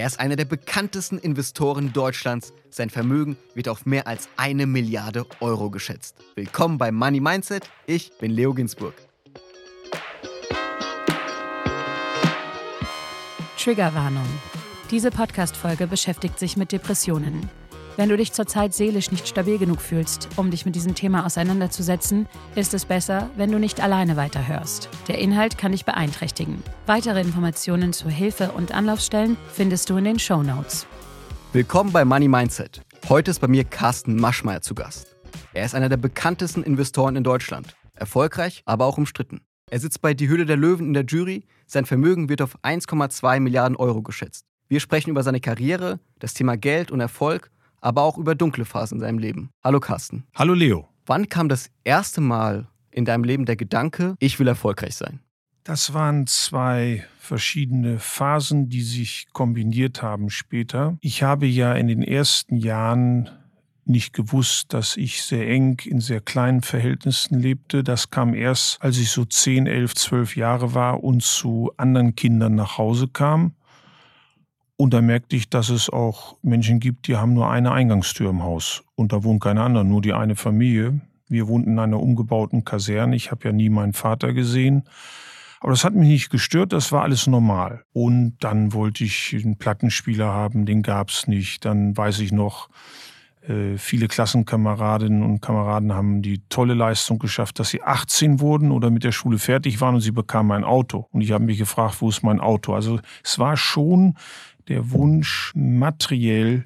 Er ist einer der bekanntesten Investoren Deutschlands. Sein Vermögen wird auf mehr als eine Milliarde Euro geschätzt. Willkommen bei Money Mindset. Ich bin Leo Ginsburg. Triggerwarnung. Diese Podcast-Folge beschäftigt sich mit Depressionen. Wenn du dich zurzeit seelisch nicht stabil genug fühlst, um dich mit diesem Thema auseinanderzusetzen, ist es besser, wenn du nicht alleine weiterhörst. Der Inhalt kann dich beeinträchtigen. Weitere Informationen zur Hilfe und Anlaufstellen findest du in den Show Notes. Willkommen bei Money Mindset. Heute ist bei mir Carsten Maschmeyer zu Gast. Er ist einer der bekanntesten Investoren in Deutschland. Erfolgreich, aber auch umstritten. Er sitzt bei Die Höhle der Löwen in der Jury. Sein Vermögen wird auf 1,2 Milliarden Euro geschätzt. Wir sprechen über seine Karriere, das Thema Geld und Erfolg aber auch über dunkle Phasen in seinem Leben. Hallo Carsten. Hallo Leo. Wann kam das erste Mal in deinem Leben der Gedanke, ich will erfolgreich sein? Das waren zwei verschiedene Phasen, die sich kombiniert haben später. Ich habe ja in den ersten Jahren nicht gewusst, dass ich sehr eng in sehr kleinen Verhältnissen lebte. Das kam erst, als ich so 10, 11, 12 Jahre war und zu anderen Kindern nach Hause kam. Und da merkte ich, dass es auch Menschen gibt, die haben nur eine Eingangstür im Haus. Und da wohnt keine andere, nur die eine Familie. Wir wohnten in einer umgebauten Kaserne. Ich habe ja nie meinen Vater gesehen. Aber das hat mich nicht gestört, das war alles normal. Und dann wollte ich einen Plattenspieler haben, den gab's nicht. Dann weiß ich noch, äh, viele Klassenkameradinnen und Kameraden haben die tolle Leistung geschafft, dass sie 18 wurden oder mit der Schule fertig waren und sie bekamen ein Auto. Und ich habe mich gefragt, wo ist mein Auto? Also es war schon der Wunsch, materiell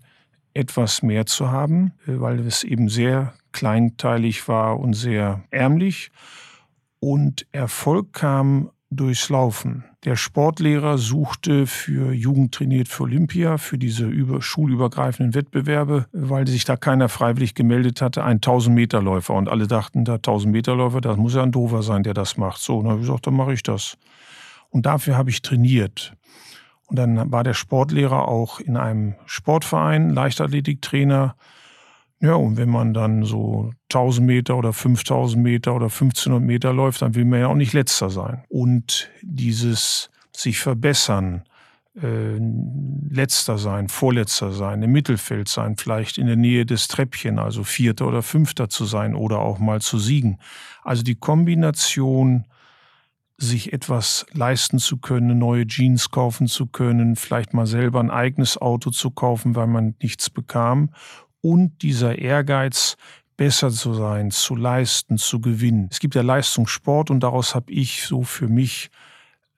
etwas mehr zu haben, äh, weil es eben sehr kleinteilig war und sehr ärmlich. Und Erfolg kam durchs Laufen. Der Sportlehrer suchte für Jugend trainiert für Olympia, für diese über, schulübergreifenden Wettbewerbe, weil sich da keiner freiwillig gemeldet hatte, ein 1000-Meter-Läufer. Und alle dachten, der 1000-Meter-Läufer, das muss ja ein Doofer sein, der das macht. So, dann habe ich gesagt, dann mache ich das. Und dafür habe ich trainiert. Und dann war der Sportlehrer auch in einem Sportverein, Leichtathletiktrainer. Ja, und wenn man dann so 1000 Meter oder 5000 Meter oder 1500 Meter läuft, dann will man ja auch nicht letzter sein. Und dieses sich verbessern, äh, letzter sein, vorletzter sein, im Mittelfeld sein, vielleicht in der Nähe des Treppchen, also vierter oder fünfter zu sein oder auch mal zu siegen. Also die Kombination sich etwas leisten zu können, neue Jeans kaufen zu können, vielleicht mal selber ein eigenes Auto zu kaufen, weil man nichts bekam. Und dieser Ehrgeiz, besser zu sein, zu leisten, zu gewinnen. Es gibt ja Leistungssport und daraus habe ich so für mich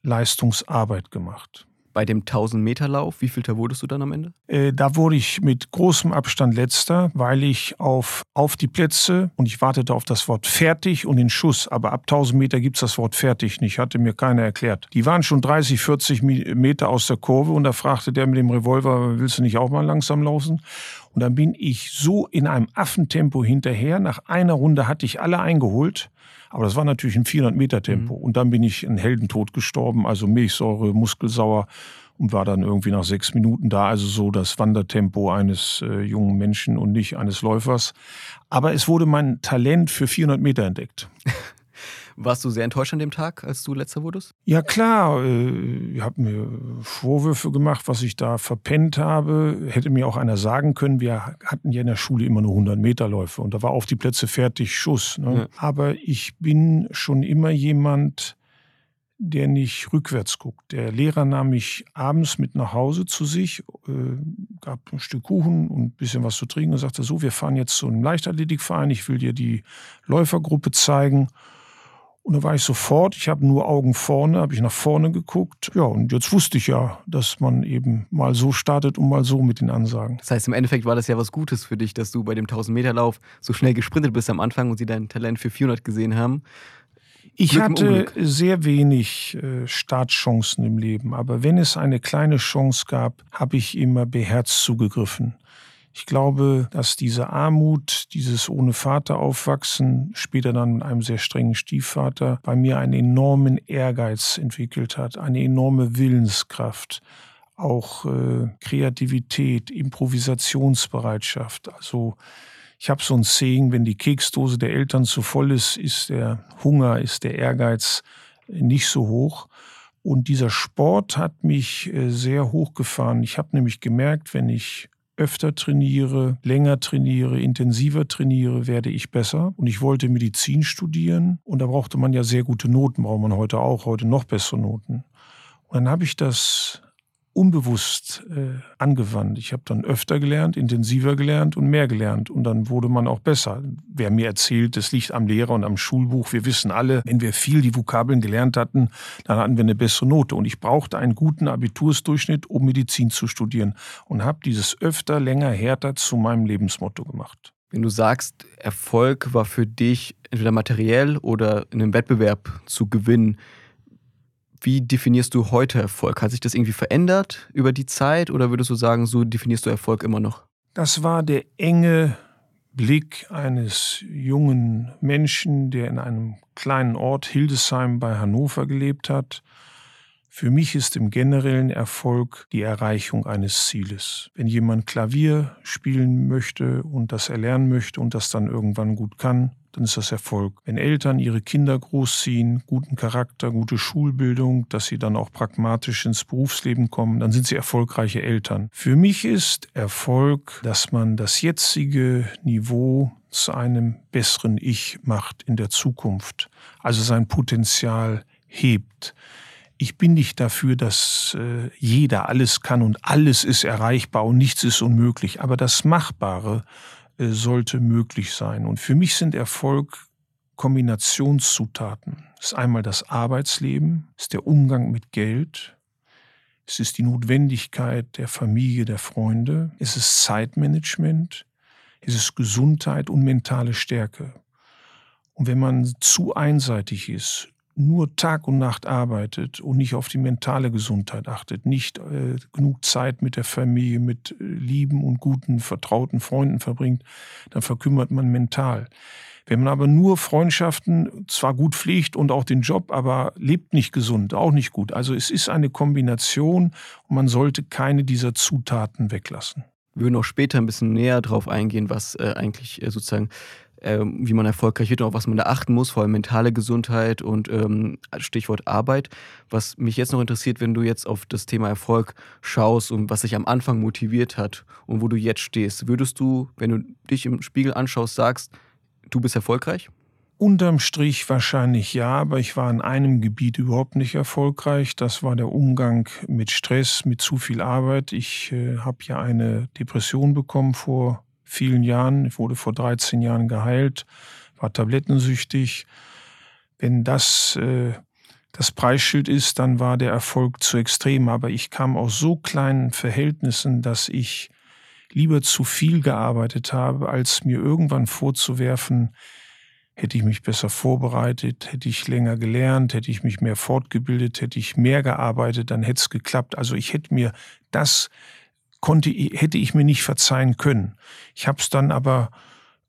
Leistungsarbeit gemacht bei dem 1000-Meter-Lauf, wie vielter wurdest du dann am Ende? Äh, da wurde ich mit großem Abstand letzter, weil ich auf, auf die Plätze und ich wartete auf das Wort fertig und den Schuss. Aber ab 1000 Meter gibt es das Wort fertig nicht, hatte mir keiner erklärt. Die waren schon 30, 40 Meter aus der Kurve und da fragte der mit dem Revolver, willst du nicht auch mal langsam laufen? Und dann bin ich so in einem Affentempo hinterher. Nach einer Runde hatte ich alle eingeholt. Aber das war natürlich ein 400-Meter-Tempo. Mhm. Und dann bin ich einen Heldentod gestorben, also Milchsäure, Muskelsauer und war dann irgendwie nach sechs Minuten da. Also so das Wandertempo eines äh, jungen Menschen und nicht eines Läufers. Aber es wurde mein Talent für 400 Meter entdeckt. Warst du sehr enttäuscht an dem Tag, als du letzter wurdest? Ja klar, äh, ich habe mir Vorwürfe gemacht, was ich da verpennt habe. Hätte mir auch einer sagen können, wir hatten ja in der Schule immer nur 100 Meter Läufe und da war auf die Plätze fertig Schuss. Ne? Ja. Aber ich bin schon immer jemand, der nicht rückwärts guckt. Der Lehrer nahm mich abends mit nach Hause zu sich, äh, gab ein Stück Kuchen und ein bisschen was zu trinken und sagte so, wir fahren jetzt zu einem Leichtathletikverein, ich will dir die Läufergruppe zeigen. Und da war ich sofort, ich habe nur Augen vorne, habe ich nach vorne geguckt. Ja, und jetzt wusste ich ja, dass man eben mal so startet und mal so mit den Ansagen. Das heißt, im Endeffekt war das ja was Gutes für dich, dass du bei dem 1000-Meter-Lauf so schnell gesprintet bist am Anfang und sie dein Talent für 400 gesehen haben. Ich Glück hatte sehr wenig äh, Startchancen im Leben, aber wenn es eine kleine Chance gab, habe ich immer beherzt zugegriffen. Ich glaube, dass diese Armut, dieses ohne Vater aufwachsen, später dann mit einem sehr strengen Stiefvater, bei mir einen enormen Ehrgeiz entwickelt hat, eine enorme Willenskraft, auch äh, Kreativität, Improvisationsbereitschaft. Also ich habe so ein Saying, wenn die Keksdose der Eltern zu voll ist, ist der Hunger, ist der Ehrgeiz nicht so hoch. Und dieser Sport hat mich äh, sehr hochgefahren. Ich habe nämlich gemerkt, wenn ich öfter trainiere, länger trainiere, intensiver trainiere, werde ich besser. Und ich wollte Medizin studieren und da brauchte man ja sehr gute Noten, braucht man heute auch, heute noch bessere Noten. Und dann habe ich das unbewusst äh, angewandt. Ich habe dann öfter gelernt, intensiver gelernt und mehr gelernt. Und dann wurde man auch besser. Wer mir erzählt, das liegt am Lehrer und am Schulbuch. Wir wissen alle, wenn wir viel die Vokabeln gelernt hatten, dann hatten wir eine bessere Note. Und ich brauchte einen guten Abitursdurchschnitt, um Medizin zu studieren. Und habe dieses öfter, länger, härter zu meinem Lebensmotto gemacht. Wenn du sagst, Erfolg war für dich entweder materiell oder in einem Wettbewerb zu gewinnen, wie definierst du heute Erfolg? Hat sich das irgendwie verändert über die Zeit oder würdest du sagen, so definierst du Erfolg immer noch? Das war der enge Blick eines jungen Menschen, der in einem kleinen Ort Hildesheim bei Hannover gelebt hat. Für mich ist im generellen Erfolg die Erreichung eines Zieles. Wenn jemand Klavier spielen möchte und das erlernen möchte und das dann irgendwann gut kann, dann ist das Erfolg. Wenn Eltern ihre Kinder großziehen, guten Charakter, gute Schulbildung, dass sie dann auch pragmatisch ins Berufsleben kommen, dann sind sie erfolgreiche Eltern. Für mich ist Erfolg, dass man das jetzige Niveau zu einem besseren Ich macht in der Zukunft, also sein Potenzial hebt. Ich bin nicht dafür, dass äh, jeder alles kann und alles ist erreichbar und nichts ist unmöglich, aber das Machbare sollte möglich sein. Und für mich sind Erfolg Kombinationszutaten. Es ist einmal das Arbeitsleben, es ist der Umgang mit Geld, es ist die Notwendigkeit der Familie, der Freunde, es ist Zeitmanagement, es ist Gesundheit und mentale Stärke. Und wenn man zu einseitig ist, nur Tag und Nacht arbeitet und nicht auf die mentale Gesundheit achtet, nicht äh, genug Zeit mit der Familie, mit äh, lieben und guten, vertrauten Freunden verbringt, dann verkümmert man mental. Wenn man aber nur Freundschaften zwar gut pflegt und auch den Job, aber lebt nicht gesund, auch nicht gut. Also es ist eine Kombination und man sollte keine dieser Zutaten weglassen. Wir würden auch später ein bisschen näher drauf eingehen, was äh, eigentlich äh, sozusagen ähm, wie man erfolgreich wird und auf was man da achten muss, vor allem mentale Gesundheit und ähm, Stichwort Arbeit. Was mich jetzt noch interessiert, wenn du jetzt auf das Thema Erfolg schaust und was dich am Anfang motiviert hat und wo du jetzt stehst, würdest du, wenn du dich im Spiegel anschaust, sagst, du bist erfolgreich? Unterm Strich wahrscheinlich ja, aber ich war in einem Gebiet überhaupt nicht erfolgreich. Das war der Umgang mit Stress, mit zu viel Arbeit. Ich äh, habe ja eine Depression bekommen vor vielen Jahren. Ich wurde vor 13 Jahren geheilt, war tablettensüchtig. Wenn das äh, das Preisschild ist, dann war der Erfolg zu extrem. Aber ich kam aus so kleinen Verhältnissen, dass ich lieber zu viel gearbeitet habe, als mir irgendwann vorzuwerfen, hätte ich mich besser vorbereitet, hätte ich länger gelernt, hätte ich mich mehr fortgebildet, hätte ich mehr gearbeitet, dann hätte es geklappt. Also ich hätte mir das konnte, hätte ich mir nicht verzeihen können. Ich habe es dann aber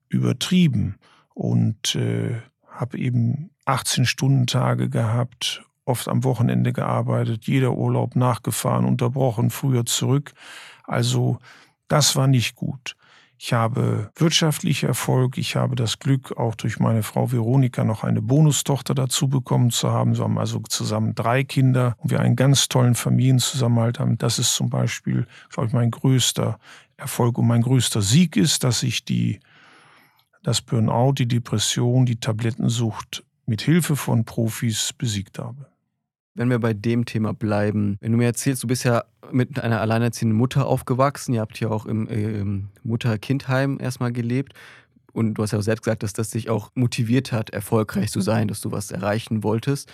übertrieben und äh, habe eben 18-Stunden-Tage gehabt, oft am Wochenende gearbeitet, jeder Urlaub nachgefahren, unterbrochen, früher zurück. Also das war nicht gut. Ich habe wirtschaftlichen Erfolg. Ich habe das Glück, auch durch meine Frau Veronika noch eine Bonustochter dazu bekommen zu haben. Wir haben also zusammen drei Kinder und wir einen ganz tollen Familienzusammenhalt haben. Das ist zum Beispiel, glaube ich, mein größter Erfolg und mein größter Sieg ist, dass ich die, das Burnout, die Depression, die Tablettensucht mit Hilfe von Profis besiegt habe wenn wir bei dem Thema bleiben, wenn du mir erzählst, du bist ja mit einer alleinerziehenden Mutter aufgewachsen, ihr habt ja auch im, äh, Mutter-Kindheim erstmal gelebt. Und du hast ja auch selbst gesagt, dass das dich auch motiviert hat, erfolgreich zu sein, dass du was erreichen wolltest.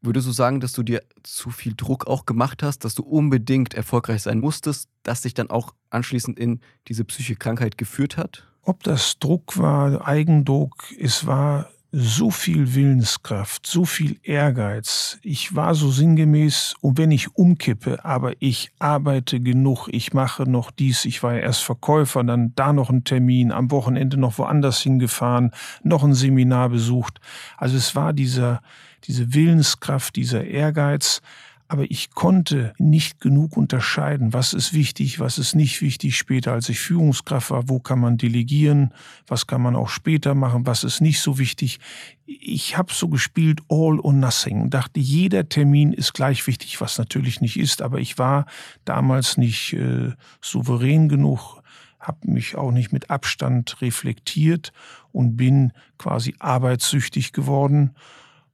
Würdest du sagen, dass du dir zu viel Druck auch gemacht hast, dass du unbedingt erfolgreich sein musstest, das dich dann auch anschließend in diese psychische Krankheit geführt hat? Ob das Druck war, Eigendruck, es war so viel Willenskraft, so viel Ehrgeiz. Ich war so sinngemäß, und wenn ich umkippe, aber ich arbeite genug, ich mache noch dies, ich war ja erst Verkäufer, dann da noch ein Termin, am Wochenende noch woanders hingefahren, noch ein Seminar besucht. Also es war dieser, diese Willenskraft, dieser Ehrgeiz, aber ich konnte nicht genug unterscheiden, was ist wichtig, was ist nicht wichtig später, als ich Führungskraft war, wo kann man delegieren, was kann man auch später machen, was ist nicht so wichtig. Ich habe so gespielt all or nothing dachte, jeder Termin ist gleich wichtig, was natürlich nicht ist, aber ich war damals nicht äh, souverän genug, habe mich auch nicht mit Abstand reflektiert und bin quasi arbeitssüchtig geworden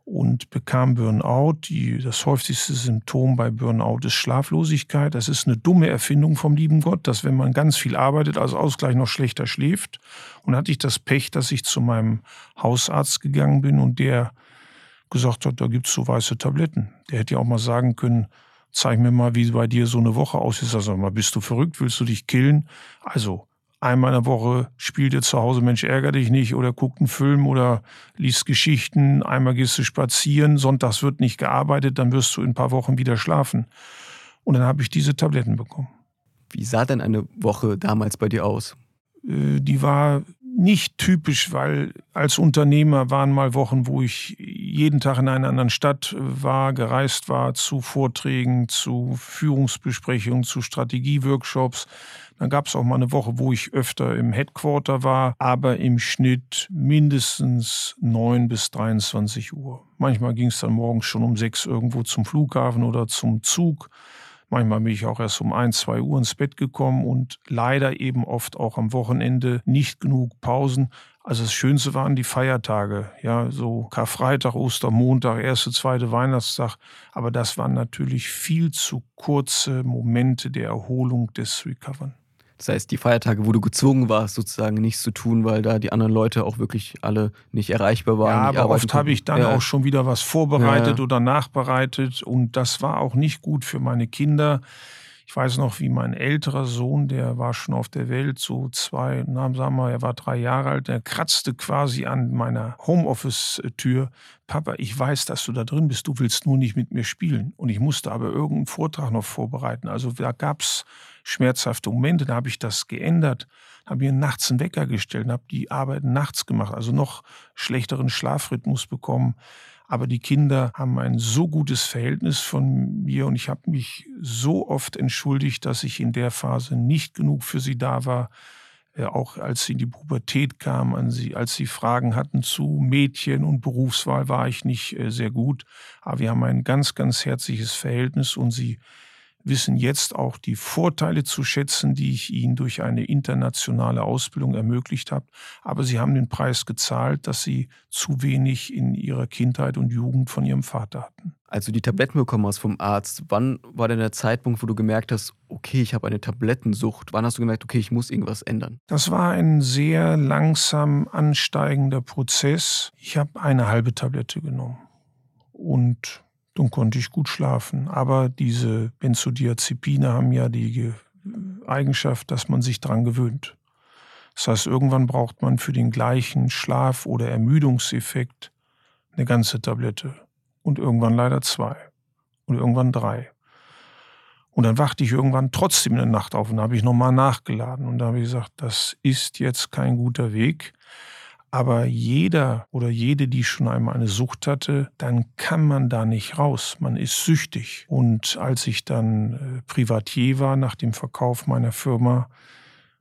und bekam Burnout. Die, das häufigste Symptom bei Burnout ist Schlaflosigkeit. Das ist eine dumme Erfindung vom lieben Gott, dass wenn man ganz viel arbeitet, als Ausgleich noch schlechter schläft. Und hatte ich das Pech, dass ich zu meinem Hausarzt gegangen bin und der gesagt hat, da gibt's so weiße Tabletten. Der hätte ja auch mal sagen können, zeig mir mal, wie bei dir so eine Woche aussieht. Also mal, bist du verrückt? Willst du dich killen? Also einmal in der Woche spielt ihr zu Hause Mensch ärger dich nicht oder guckt einen Film oder liest Geschichten, einmal gehst du spazieren, sonntags wird nicht gearbeitet, dann wirst du in ein paar Wochen wieder schlafen. Und dann habe ich diese Tabletten bekommen. Wie sah denn eine Woche damals bei dir aus? Äh, die war nicht typisch, weil als Unternehmer waren mal Wochen, wo ich jeden Tag in einer anderen Stadt war, gereist war, zu Vorträgen, zu Führungsbesprechungen, zu Strategieworkshops. Dann gab es auch mal eine Woche, wo ich öfter im Headquarter war, aber im Schnitt mindestens 9 bis 23 Uhr. Manchmal ging es dann morgens schon um sechs irgendwo zum Flughafen oder zum Zug. Manchmal bin ich auch erst um ein, zwei Uhr ins Bett gekommen und leider eben oft auch am Wochenende nicht genug Pausen. Also das Schönste waren die Feiertage, ja, so Karfreitag, Ostermontag, erste, zweite Weihnachtstag. Aber das waren natürlich viel zu kurze Momente der Erholung des Recovern. Das heißt, die Feiertage, wo du gezwungen warst, sozusagen nichts zu tun, weil da die anderen Leute auch wirklich alle nicht erreichbar waren. Ja, aber oft habe ich dann ja. auch schon wieder was vorbereitet ja. oder nachbereitet und das war auch nicht gut für meine Kinder. Ich weiß noch, wie mein älterer Sohn, der war schon auf der Welt, so zwei, na, sagen wir, er war drei Jahre alt, der kratzte quasi an meiner Homeoffice-Tür. Papa, ich weiß, dass du da drin bist, du willst nur nicht mit mir spielen. Und ich musste aber irgendeinen Vortrag noch vorbereiten. Also da gab's schmerzhafte Momente, da habe ich das geändert, habe mir nachts einen Wecker gestellt habe die Arbeit nachts gemacht, also noch schlechteren Schlafrhythmus bekommen. Aber die Kinder haben ein so gutes Verhältnis von mir und ich habe mich so oft entschuldigt, dass ich in der Phase nicht genug für sie da war. Äh, auch als sie in die Pubertät kamen, als sie Fragen hatten zu Mädchen und Berufswahl, war ich nicht äh, sehr gut. Aber wir haben ein ganz, ganz herzliches Verhältnis und sie wissen jetzt auch die Vorteile zu schätzen, die ich ihnen durch eine internationale Ausbildung ermöglicht habe. Aber sie haben den Preis gezahlt, dass sie zu wenig in ihrer Kindheit und Jugend von ihrem Vater hatten. Als du die Tabletten bekommen hast vom Arzt, wann war denn der Zeitpunkt, wo du gemerkt hast, okay, ich habe eine Tablettensucht? Wann hast du gemerkt, okay, ich muss irgendwas ändern? Das war ein sehr langsam ansteigender Prozess. Ich habe eine halbe Tablette genommen. Und dann konnte ich gut schlafen. Aber diese Benzodiazepine haben ja die Eigenschaft, dass man sich dran gewöhnt. Das heißt, irgendwann braucht man für den gleichen Schlaf- oder Ermüdungseffekt eine ganze Tablette. Und irgendwann leider zwei. Und irgendwann drei. Und dann wachte ich irgendwann trotzdem in der Nacht auf und da habe ich nochmal nachgeladen. Und da habe ich gesagt, das ist jetzt kein guter Weg. Aber jeder oder jede, die schon einmal eine Sucht hatte, dann kann man da nicht raus. Man ist süchtig. Und als ich dann äh, Privatier war nach dem Verkauf meiner Firma,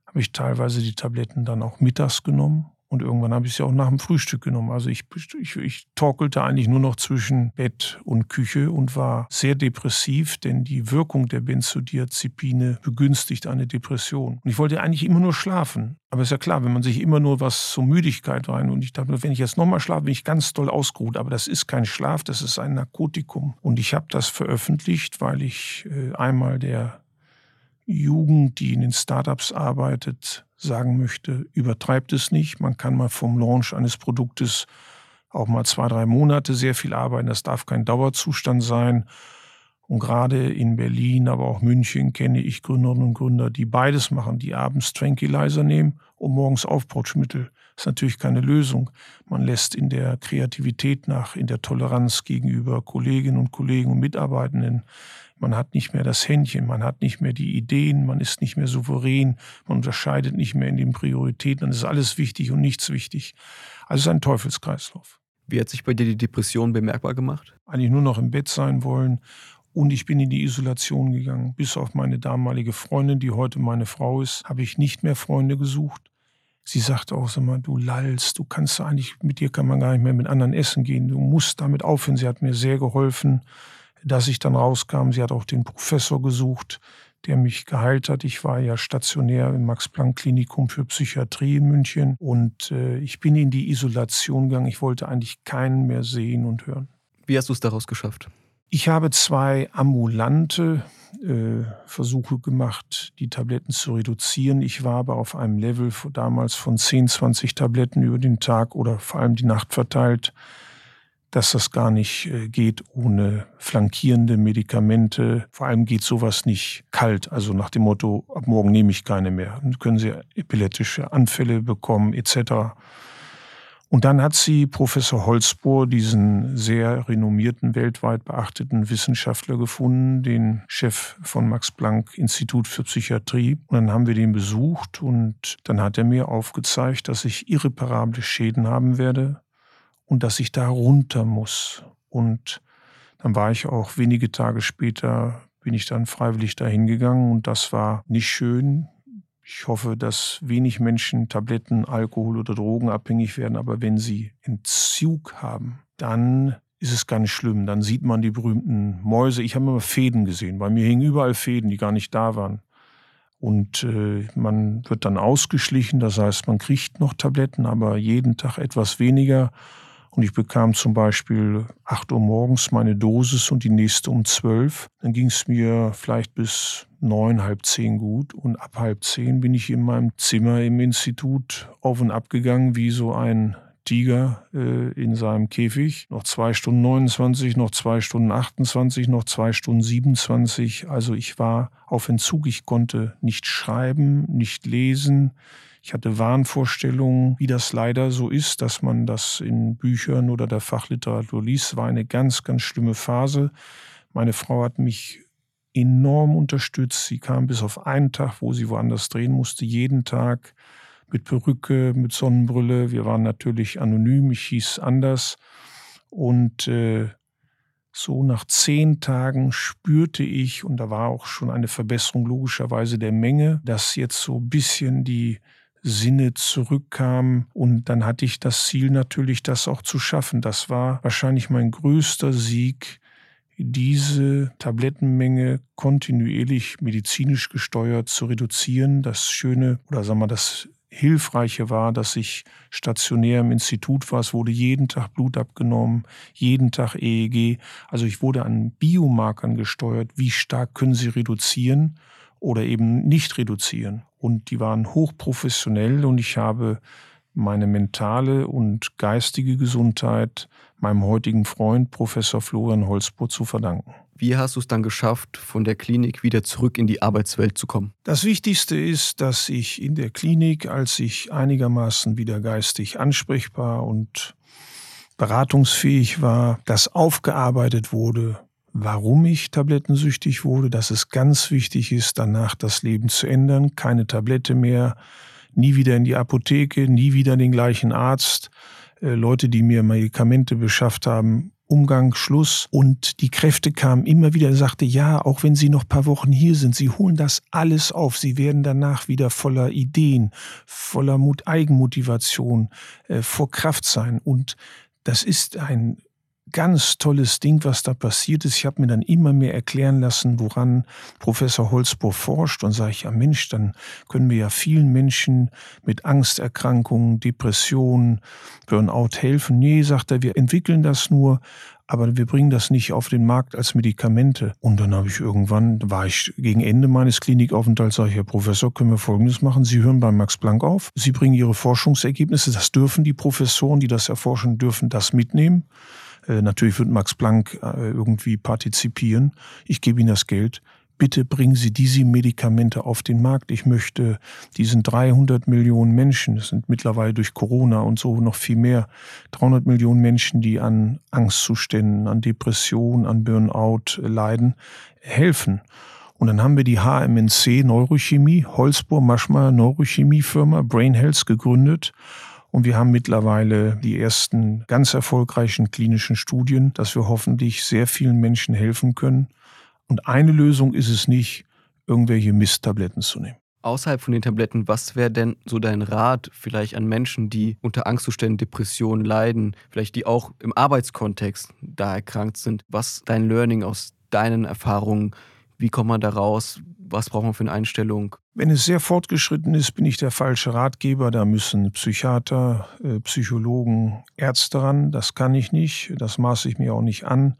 habe ich teilweise die Tabletten dann auch mittags genommen und irgendwann habe ich sie auch nach dem Frühstück genommen. Also ich, ich, ich torkelte eigentlich nur noch zwischen Bett und Küche und war sehr depressiv, denn die Wirkung der Benzodiazepine begünstigt eine Depression. Und ich wollte eigentlich immer nur schlafen. Aber ist ja klar, wenn man sich immer nur was zur Müdigkeit rein und ich dachte, wenn ich jetzt nochmal schlafe, bin ich ganz doll ausgeruht. Aber das ist kein Schlaf, das ist ein Narkotikum. Und ich habe das veröffentlicht, weil ich äh, einmal der Jugend, die in den Startups arbeitet, sagen möchte, übertreibt es nicht. Man kann mal vom Launch eines Produktes auch mal zwei, drei Monate sehr viel arbeiten. Das darf kein Dauerzustand sein. Und gerade in Berlin, aber auch München kenne ich Gründerinnen und Gründer, die beides machen, die abends Tranquilizer nehmen und morgens Aufputschmittel. Das ist natürlich keine Lösung. Man lässt in der Kreativität nach, in der Toleranz gegenüber Kolleginnen und Kollegen und Mitarbeitenden. Man hat nicht mehr das Händchen, man hat nicht mehr die Ideen, man ist nicht mehr souverän, man unterscheidet nicht mehr in den Prioritäten, dann ist alles wichtig und nichts wichtig. Also es ist ein Teufelskreislauf. Wie hat sich bei dir die Depression bemerkbar gemacht? Eigentlich nur noch im Bett sein wollen und ich bin in die Isolation gegangen. Bis auf meine damalige Freundin, die heute meine Frau ist, habe ich nicht mehr Freunde gesucht. Sie sagte auch so mal, du lallst, du kannst eigentlich, mit dir kann man gar nicht mehr mit anderen essen gehen. Du musst damit aufhören. Sie hat mir sehr geholfen, dass ich dann rauskam. Sie hat auch den Professor gesucht, der mich geheilt hat. Ich war ja stationär im Max-Planck-Klinikum für Psychiatrie in München und äh, ich bin in die Isolation gegangen. Ich wollte eigentlich keinen mehr sehen und hören. Wie hast du es daraus geschafft? Ich habe zwei ambulante äh, Versuche gemacht, die Tabletten zu reduzieren. Ich war aber auf einem Level damals von 10, 20 Tabletten über den Tag oder vor allem die Nacht verteilt, dass das gar nicht äh, geht ohne flankierende Medikamente. Vor allem geht sowas nicht kalt, also nach dem Motto, ab morgen nehme ich keine mehr. Dann können Sie epileptische Anfälle bekommen etc. Und dann hat sie Professor Holzbohr, diesen sehr renommierten, weltweit beachteten Wissenschaftler gefunden, den Chef von Max Planck Institut für Psychiatrie. Und dann haben wir den besucht und dann hat er mir aufgezeigt, dass ich irreparable Schäden haben werde und dass ich da runter muss. Und dann war ich auch wenige Tage später, bin ich dann freiwillig dahin gegangen und das war nicht schön. Ich hoffe, dass wenig Menschen Tabletten, Alkohol oder Drogen abhängig werden, aber wenn sie Entzug haben, dann ist es ganz schlimm. Dann sieht man die berühmten Mäuse. Ich habe immer Fäden gesehen. Bei mir hingen überall Fäden, die gar nicht da waren. Und äh, man wird dann ausgeschlichen, das heißt, man kriegt noch Tabletten, aber jeden Tag etwas weniger. Und ich bekam zum Beispiel 8 Uhr morgens meine Dosis und die nächste um 12. Dann ging es mir vielleicht bis neun, halb zehn gut. Und ab halb zehn bin ich in meinem Zimmer im Institut auf und ab gegangen, wie so ein Tiger äh, in seinem Käfig. Noch zwei Stunden 29, noch zwei Stunden 28, noch zwei Stunden 27. Also ich war auf Entzug. Ich konnte nicht schreiben, nicht lesen. Ich hatte Wahnvorstellungen, wie das leider so ist, dass man das in Büchern oder der Fachliteratur liest. War eine ganz, ganz schlimme Phase. Meine Frau hat mich enorm unterstützt. Sie kam bis auf einen Tag, wo sie woanders drehen musste, jeden Tag mit Perücke, mit Sonnenbrille. Wir waren natürlich anonym, ich hieß anders. Und äh, so nach zehn Tagen spürte ich, und da war auch schon eine Verbesserung logischerweise der Menge, dass jetzt so ein bisschen die Sinne zurückkam. Und dann hatte ich das Ziel natürlich, das auch zu schaffen. Das war wahrscheinlich mein größter Sieg, diese Tablettenmenge kontinuierlich medizinisch gesteuert zu reduzieren. Das Schöne oder sagen wir das Hilfreiche war, dass ich stationär im Institut war. Es wurde jeden Tag Blut abgenommen, jeden Tag EEG. Also ich wurde an Biomarkern gesteuert. Wie stark können sie reduzieren? oder eben nicht reduzieren. Und die waren hochprofessionell und ich habe meine mentale und geistige Gesundheit meinem heutigen Freund Professor Florian Holzbohr zu verdanken. Wie hast du es dann geschafft, von der Klinik wieder zurück in die Arbeitswelt zu kommen? Das Wichtigste ist, dass ich in der Klinik, als ich einigermaßen wieder geistig ansprechbar und beratungsfähig war, das aufgearbeitet wurde, warum ich tablettensüchtig wurde, dass es ganz wichtig ist, danach das Leben zu ändern, keine Tablette mehr, nie wieder in die Apotheke, nie wieder den gleichen Arzt, äh, Leute, die mir Medikamente beschafft haben, Umgang, Schluss. Und die Kräfte kamen immer wieder, sagte, ja, auch wenn Sie noch ein paar Wochen hier sind, Sie holen das alles auf. Sie werden danach wieder voller Ideen, voller Mut, Eigenmotivation, äh, vor Kraft sein. Und das ist ein ganz tolles Ding, was da passiert ist. Ich habe mir dann immer mehr erklären lassen, woran Professor Holzbohr forscht. Und sage ich, ja Mensch, dann können wir ja vielen Menschen mit Angsterkrankungen, Depressionen, Burnout helfen. Nee, sagt er, wir entwickeln das nur, aber wir bringen das nicht auf den Markt als Medikamente. Und dann habe ich irgendwann, war ich gegen Ende meines Klinikaufenthalts, sage ich, Herr Professor, können wir Folgendes machen? Sie hören beim Max Planck auf, Sie bringen Ihre Forschungsergebnisse, das dürfen die Professoren, die das erforschen, dürfen das mitnehmen. Äh, natürlich wird Max Planck äh, irgendwie partizipieren. Ich gebe Ihnen das Geld. Bitte bringen Sie diese Medikamente auf den Markt. Ich möchte diesen 300 Millionen Menschen, das sind mittlerweile durch Corona und so noch viel mehr, 300 Millionen Menschen, die an Angstzuständen, an Depressionen, an Burnout leiden, helfen. Und dann haben wir die HMNC Neurochemie, Holzbohr Maschmeyer Neurochemiefirma Brain Health gegründet und wir haben mittlerweile die ersten ganz erfolgreichen klinischen Studien, dass wir hoffentlich sehr vielen Menschen helfen können. Und eine Lösung ist es nicht, irgendwelche Misttabletten zu nehmen. Außerhalb von den Tabletten, was wäre denn so dein Rat vielleicht an Menschen, die unter Angstzuständen, Depressionen leiden, vielleicht die auch im Arbeitskontext da erkrankt sind? Was dein Learning aus deinen Erfahrungen? Wie kommt man da raus? Was braucht man für eine Einstellung? Wenn es sehr fortgeschritten ist, bin ich der falsche Ratgeber. Da müssen Psychiater, äh, Psychologen, Ärzte ran. Das kann ich nicht. Das maße ich mir auch nicht an.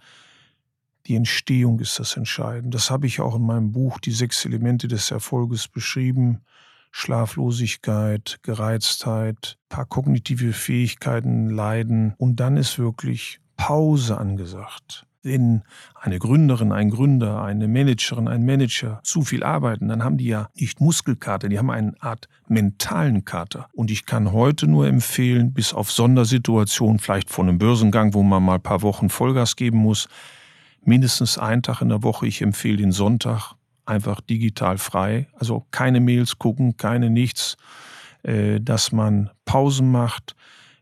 Die Entstehung ist das Entscheidende. Das habe ich auch in meinem Buch Die sechs Elemente des Erfolges beschrieben. Schlaflosigkeit, Gereiztheit, paar kognitive Fähigkeiten leiden. Und dann ist wirklich Pause angesagt. Wenn eine Gründerin, ein Gründer, eine Managerin, ein Manager zu viel arbeiten, dann haben die ja nicht Muskelkater, die haben eine Art mentalen Kater. Und ich kann heute nur empfehlen, bis auf Sondersituationen, vielleicht von einem Börsengang, wo man mal ein paar Wochen Vollgas geben muss, mindestens einen Tag in der Woche. Ich empfehle den Sonntag einfach digital frei. Also keine Mails gucken, keine nichts, äh, dass man Pausen macht,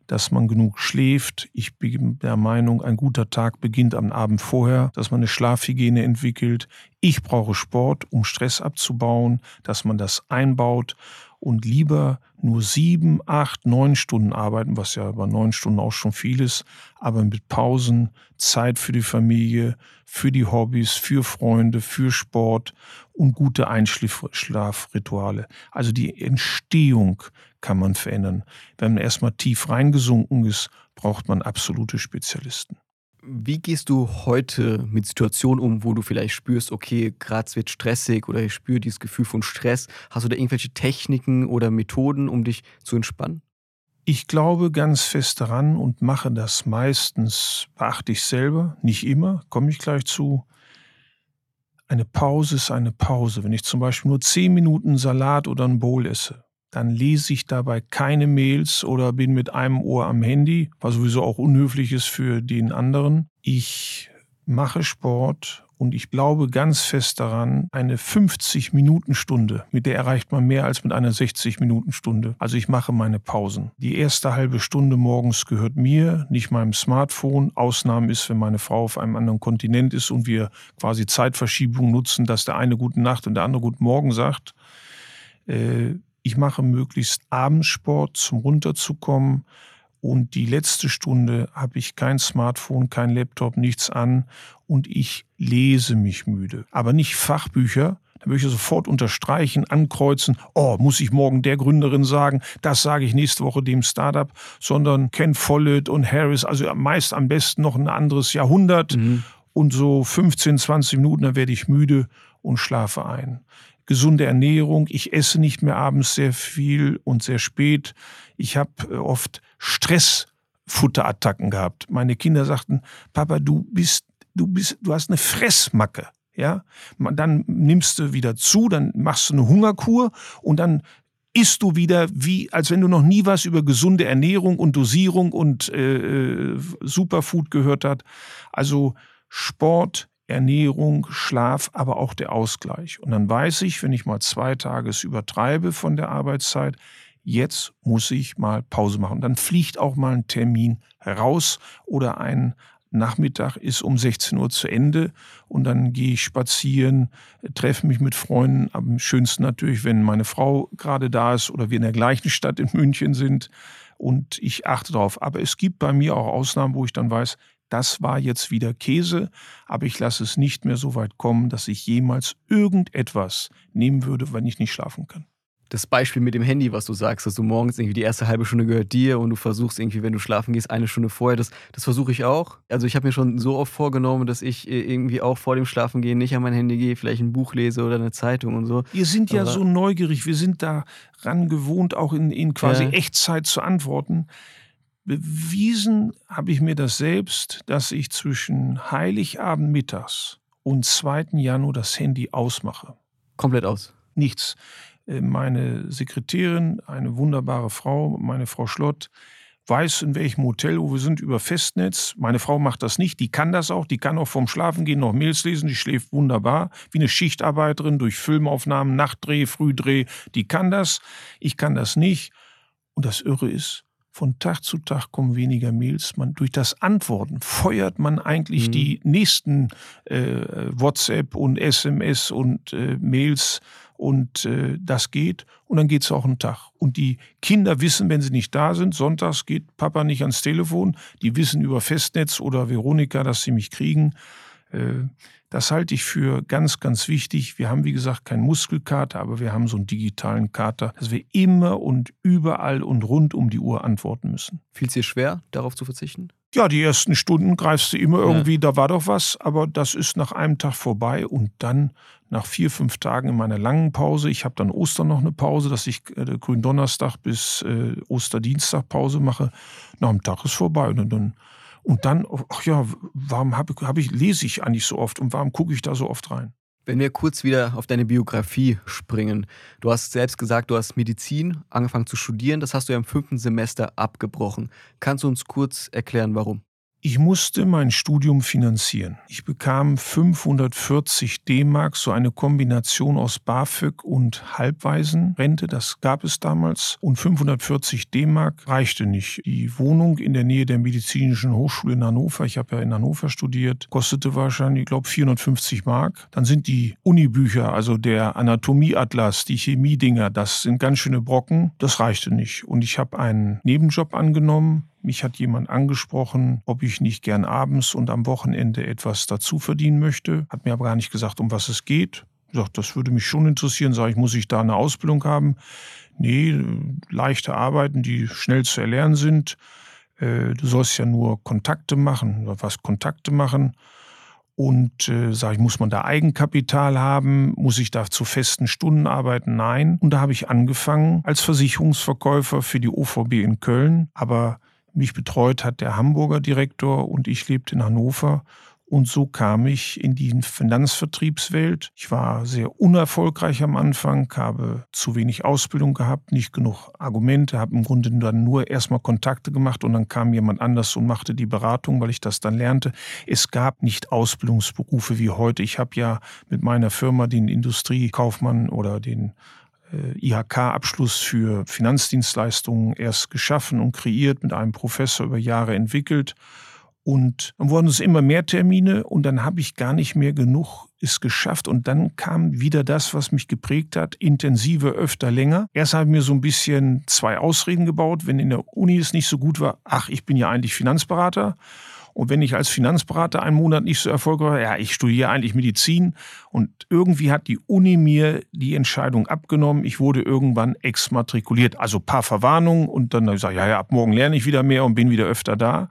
dass man genug schläft. Ich bin der Meinung, ein guter Tag beginnt am Abend vorher, dass man eine Schlafhygiene entwickelt. Ich brauche Sport, um Stress abzubauen, dass man das einbaut und lieber nur sieben, acht, neun Stunden arbeiten, was ja bei neun Stunden auch schon viel ist, aber mit Pausen, Zeit für die Familie, für die Hobbys, für Freunde, für Sport und gute Einschlafrituale. Also die Entstehung kann man verändern. Wenn man erstmal tief reingesunken ist, braucht man absolute Spezialisten. Wie gehst du heute mit Situationen um, wo du vielleicht spürst, okay, gerade es wird stressig oder ich spüre dieses Gefühl von Stress? Hast du da irgendwelche Techniken oder Methoden, um dich zu entspannen? Ich glaube ganz fest daran und mache das meistens, beachte ich selber, nicht immer, komme ich gleich zu. Eine Pause ist eine Pause. Wenn ich zum Beispiel nur zehn Minuten Salat oder ein Bowl esse, dann lese ich dabei keine Mails oder bin mit einem Ohr am Handy, was sowieso auch unhöflich ist für den anderen. Ich mache Sport und ich glaube ganz fest daran, eine 50-Minuten-Stunde, mit der erreicht man mehr als mit einer 60-Minuten-Stunde. Also ich mache meine Pausen. Die erste halbe Stunde morgens gehört mir, nicht meinem Smartphone. Ausnahme ist, wenn meine Frau auf einem anderen Kontinent ist und wir quasi Zeitverschiebung nutzen, dass der eine gute Nacht und der andere guten Morgen sagt. Äh, ich mache möglichst Abendsport zum runterzukommen. Und die letzte Stunde habe ich kein Smartphone, kein Laptop, nichts an. Und ich lese mich müde. Aber nicht Fachbücher, da würde ich sofort unterstreichen, ankreuzen, oh, muss ich morgen der Gründerin sagen, das sage ich nächste Woche dem Startup, sondern Ken Follett und Harris, also meist am besten noch ein anderes Jahrhundert. Mhm. und so 15, 20 Minuten, dann werde ich müde und schlafe ein gesunde Ernährung. Ich esse nicht mehr abends sehr viel und sehr spät. Ich habe äh, oft Stressfutterattacken gehabt. Meine Kinder sagten, Papa, du bist, du bist, du hast eine Fressmacke. Ja, dann nimmst du wieder zu, dann machst du eine Hungerkur und dann isst du wieder wie, als wenn du noch nie was über gesunde Ernährung und Dosierung und äh, äh Superfood gehört hast. Also Sport, Ernährung, Schlaf, aber auch der Ausgleich. Und dann weiß ich, wenn ich mal zwei Tage es übertreibe von der Arbeitszeit, jetzt muss ich mal Pause machen. Dann fliegt auch mal ein Termin raus oder ein Nachmittag ist um 16 Uhr zu Ende und dann gehe ich spazieren, treffe mich mit Freunden. Am schönsten natürlich, wenn meine Frau gerade da ist oder wir in der gleichen Stadt in München sind und ich achte darauf. Aber es gibt bei mir auch Ausnahmen, wo ich dann weiß, das war jetzt wieder Käse, aber ich lasse es nicht mehr so weit kommen, dass ich jemals irgendetwas nehmen würde, wenn ich nicht schlafen kann. Das Beispiel mit dem Handy, was du sagst, dass du morgens irgendwie die erste halbe Stunde gehört dir und du versuchst irgendwie, wenn du schlafen gehst, eine Stunde vorher, das, das versuche ich auch. Also ich habe mir schon so oft vorgenommen, dass ich äh, irgendwie auch vor dem Schlafengehen nicht an mein Handy gehe, vielleicht ein Buch lese oder eine Zeitung und so. Wir sind ja aber so neugierig, wir sind daran gewohnt, auch in, in quasi ja. Echtzeit zu antworten. Bewiesen habe ich mir das selbst, dass ich zwischen Heiligabend mittags und 2. Januar das Handy ausmache. Komplett aus. Nichts. Äh, meine Sekretärin, eine wunderbare Frau, meine Frau Schlott, weiß, in welchem Hotel, wo wir sind, über Festnetz. Meine Frau macht das nicht, die kann das auch, die kann auch vorm Schlafen gehen noch Mails lesen, die schläft wunderbar, wie eine Schichtarbeiterin durch Filmaufnahmen, Nachtdreh, Frühdreh, die kann das. Ich kann das nicht. Und das Irre ist, von Tag zu Tag kommen weniger Mails. Man, durch das Antworten feuert man eigentlich mhm. die nächsten äh, WhatsApp und SMS und äh, Mails und äh, das geht und dann geht es auch einen Tag. Und die Kinder wissen, wenn sie nicht da sind, sonntags geht Papa nicht ans Telefon, die wissen über Festnetz oder Veronika, dass sie mich kriegen. Äh, das halte ich für ganz, ganz wichtig. Wir haben, wie gesagt, keinen Muskelkater, aber wir haben so einen digitalen Kater, dass wir immer und überall und rund um die Uhr antworten müssen. Fiel es dir schwer, darauf zu verzichten? Ja, die ersten Stunden greifst du immer irgendwie, ja. da war doch was, aber das ist nach einem Tag vorbei und dann nach vier, fünf Tagen in meiner langen Pause, ich habe dann Ostern noch eine Pause, dass ich äh, Gründonnerstag bis äh, Osterdienstag Pause mache, nach einem Tag ist vorbei und dann und dann, ach ja, warum hab, hab ich, lese ich eigentlich so oft und warum gucke ich da so oft rein? Wenn wir kurz wieder auf deine Biografie springen. Du hast selbst gesagt, du hast Medizin angefangen zu studieren. Das hast du ja im fünften Semester abgebrochen. Kannst du uns kurz erklären, warum? Ich musste mein Studium finanzieren. Ich bekam 540 D-Mark, so eine Kombination aus BAföG und Halbwaisenrente, das gab es damals. Und 540 D-Mark reichte nicht. Die Wohnung in der Nähe der Medizinischen Hochschule in Hannover, ich habe ja in Hannover studiert, kostete wahrscheinlich, ich glaube, 450 Mark. Dann sind die Unibücher, also der Anatomieatlas, die Chemiedinger, das sind ganz schöne Brocken. Das reichte nicht. Und ich habe einen Nebenjob angenommen mich hat jemand angesprochen, ob ich nicht gern abends und am Wochenende etwas dazu verdienen möchte. Hat mir aber gar nicht gesagt, um was es geht. Sagt, das würde mich schon interessieren. Sag ich, muss ich da eine Ausbildung haben? Nee, leichte Arbeiten, die schnell zu erlernen sind. Äh, du sollst ja nur Kontakte machen was Kontakte machen. Und äh, sage ich, muss man da Eigenkapital haben? Muss ich da zu festen Stunden arbeiten? Nein. Und da habe ich angefangen als Versicherungsverkäufer für die OVB in Köln. Aber mich betreut hat der Hamburger Direktor und ich lebte in Hannover. Und so kam ich in die Finanzvertriebswelt. Ich war sehr unerfolgreich am Anfang, habe zu wenig Ausbildung gehabt, nicht genug Argumente, habe im Grunde dann nur erstmal Kontakte gemacht und dann kam jemand anders und machte die Beratung, weil ich das dann lernte. Es gab nicht Ausbildungsberufe wie heute. Ich habe ja mit meiner Firma den Industriekaufmann oder den IHK-Abschluss für Finanzdienstleistungen erst geschaffen und kreiert, mit einem Professor über Jahre entwickelt. Und dann wurden es immer mehr Termine und dann habe ich gar nicht mehr genug es geschafft. Und dann kam wieder das, was mich geprägt hat, intensiver, öfter, länger. Erst habe ich mir so ein bisschen zwei Ausreden gebaut, wenn in der Uni es nicht so gut war. Ach, ich bin ja eigentlich Finanzberater. Und wenn ich als Finanzberater einen Monat nicht so erfolgreich war, ja, ich studiere eigentlich Medizin und irgendwie hat die Uni mir die Entscheidung abgenommen. Ich wurde irgendwann exmatrikuliert. Also paar Verwarnungen und dann habe ich gesagt, ja, ja, ab morgen lerne ich wieder mehr und bin wieder öfter da.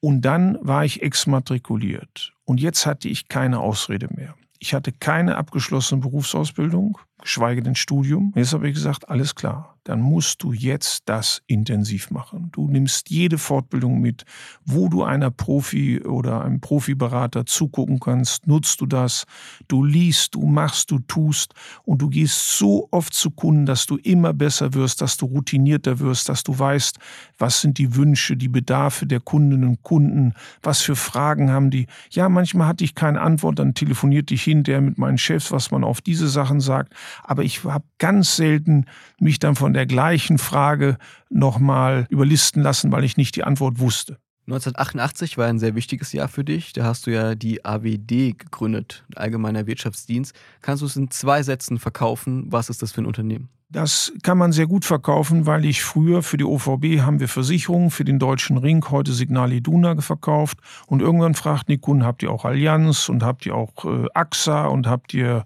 Und dann war ich exmatrikuliert. Und jetzt hatte ich keine Ausrede mehr. Ich hatte keine abgeschlossene Berufsausbildung, geschweige denn Studium. Jetzt habe ich gesagt, alles klar dann musst du jetzt das intensiv machen. Du nimmst jede Fortbildung mit, wo du einer Profi oder einem Profiberater zugucken kannst, nutzt du das. Du liest, du machst, du tust und du gehst so oft zu Kunden, dass du immer besser wirst, dass du routinierter wirst, dass du weißt, was sind die Wünsche, die Bedarfe der Kundinnen und Kunden, was für Fragen haben die. Ja, manchmal hatte ich keine Antwort, dann telefoniert ich hinterher mit meinen Chefs, was man auf diese Sachen sagt. Aber ich habe ganz selten mich dann von der gleichen Frage nochmal überlisten lassen, weil ich nicht die Antwort wusste. 1988 war ein sehr wichtiges Jahr für dich. Da hast du ja die AWD gegründet, Allgemeiner Wirtschaftsdienst. Kannst du es in zwei Sätzen verkaufen? Was ist das für ein Unternehmen? Das kann man sehr gut verkaufen, weil ich früher für die OVB haben wir Versicherungen für den Deutschen Ring, heute Signal Iduna verkauft. Und irgendwann fragten die Kunden, habt ihr auch Allianz und habt ihr auch äh, AXA und habt ihr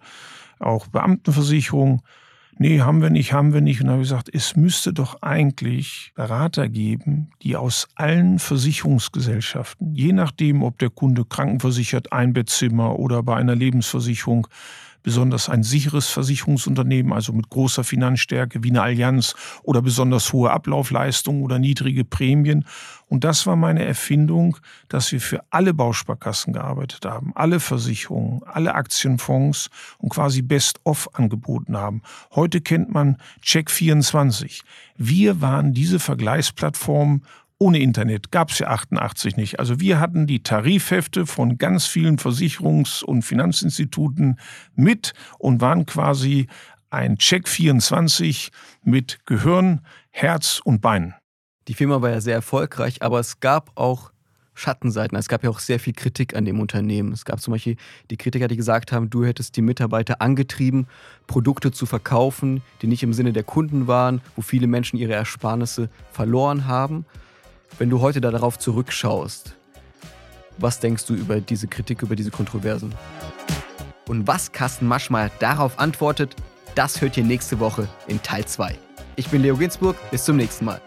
auch Beamtenversicherung? nee, haben wir nicht, haben wir nicht. Und dann habe ich gesagt, es müsste doch eigentlich Berater geben, die aus allen Versicherungsgesellschaften, je nachdem, ob der Kunde krankenversichert, ein Bettzimmer oder bei einer Lebensversicherung besonders ein sicheres Versicherungsunternehmen, also mit großer Finanzstärke wie eine Allianz oder besonders hohe Ablaufleistungen oder niedrige Prämien. Und das war meine Erfindung, dass wir für alle Bausparkassen gearbeitet haben, alle Versicherungen, alle Aktienfonds und quasi Best-of angeboten haben. Heute kennt man Check24. Wir waren diese Vergleichsplattform ohne Internet gab es ja 88 nicht. Also wir hatten die Tarifhefte von ganz vielen Versicherungs- und Finanzinstituten mit und waren quasi ein Check 24 mit Gehirn, Herz und Bein. Die Firma war ja sehr erfolgreich, aber es gab auch Schattenseiten. Es gab ja auch sehr viel Kritik an dem Unternehmen. Es gab zum Beispiel die Kritiker, die gesagt haben, du hättest die Mitarbeiter angetrieben, Produkte zu verkaufen, die nicht im Sinne der Kunden waren, wo viele Menschen ihre Ersparnisse verloren haben. Wenn du heute darauf zurückschaust, was denkst du über diese Kritik, über diese Kontroversen? Und was Carsten Maschmeyer darauf antwortet, das hört ihr nächste Woche in Teil 2. Ich bin Leo Ginsburg, bis zum nächsten Mal.